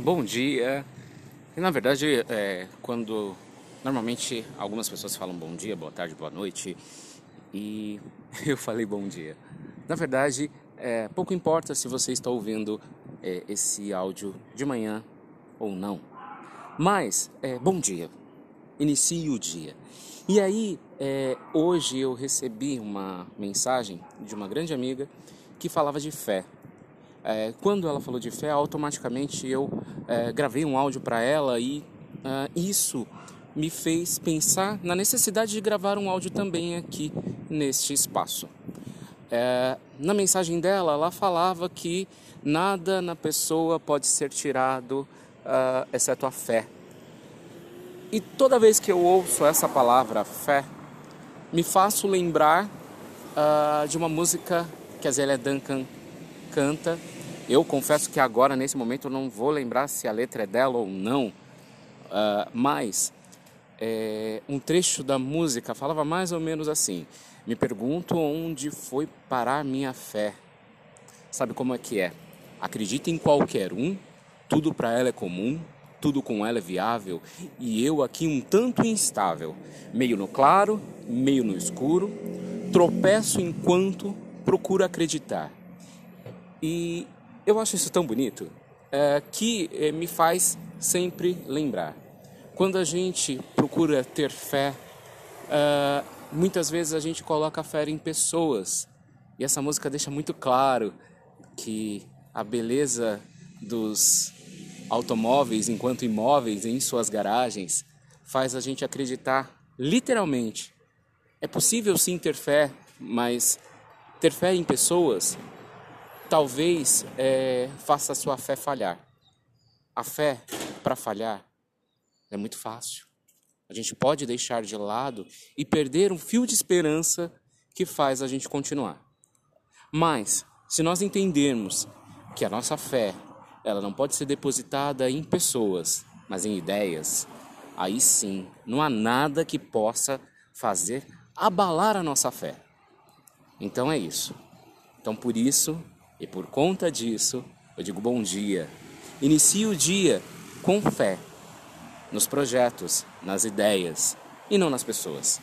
bom dia. E, na verdade, é, quando normalmente algumas pessoas falam bom dia, boa tarde, boa noite, e eu falei bom dia. Na verdade, é, pouco importa se você está ouvindo é, esse áudio de manhã ou não. Mas, é, bom dia. Inicie o dia. E aí, é, hoje eu recebi uma mensagem de uma grande amiga que falava de fé. É, quando ela falou de fé, automaticamente eu é, gravei um áudio para ela e uh, isso me fez pensar na necessidade de gravar um áudio também aqui neste espaço. É, na mensagem dela, ela falava que nada na pessoa pode ser tirado, uh, exceto a fé. E toda vez que eu ouço essa palavra fé, me faço lembrar uh, de uma música que a Zélia Duncan canta. Eu confesso que agora, nesse momento, eu não vou lembrar se a letra é dela ou não, uh, mas é, um trecho da música falava mais ou menos assim: Me pergunto onde foi parar minha fé. Sabe como é que é? Acredita em qualquer um, tudo para ela é comum, tudo com ela é viável, e eu aqui um tanto instável, meio no claro, meio no escuro, tropeço enquanto procuro acreditar. E eu acho isso tão bonito é, que é, me faz sempre lembrar. Quando a gente procura ter fé, é, muitas vezes a gente coloca a fé em pessoas. E essa música deixa muito claro que a beleza dos automóveis enquanto imóveis em suas garagens faz a gente acreditar literalmente. É possível sim ter fé, mas ter fé em pessoas talvez é, faça a sua fé falhar. A fé, para falhar, é muito fácil. A gente pode deixar de lado e perder um fio de esperança que faz a gente continuar. Mas, se nós entendermos que a nossa fé, ela não pode ser depositada em pessoas, mas em ideias, aí sim, não há nada que possa fazer abalar a nossa fé. Então é isso. Então por isso e por conta disso, eu digo bom dia. Inicie o dia com fé nos projetos, nas ideias e não nas pessoas.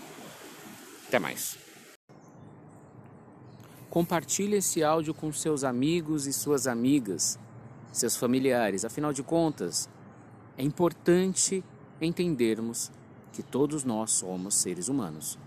Até mais. Compartilhe esse áudio com seus amigos e suas amigas, seus familiares. Afinal de contas, é importante entendermos que todos nós somos seres humanos.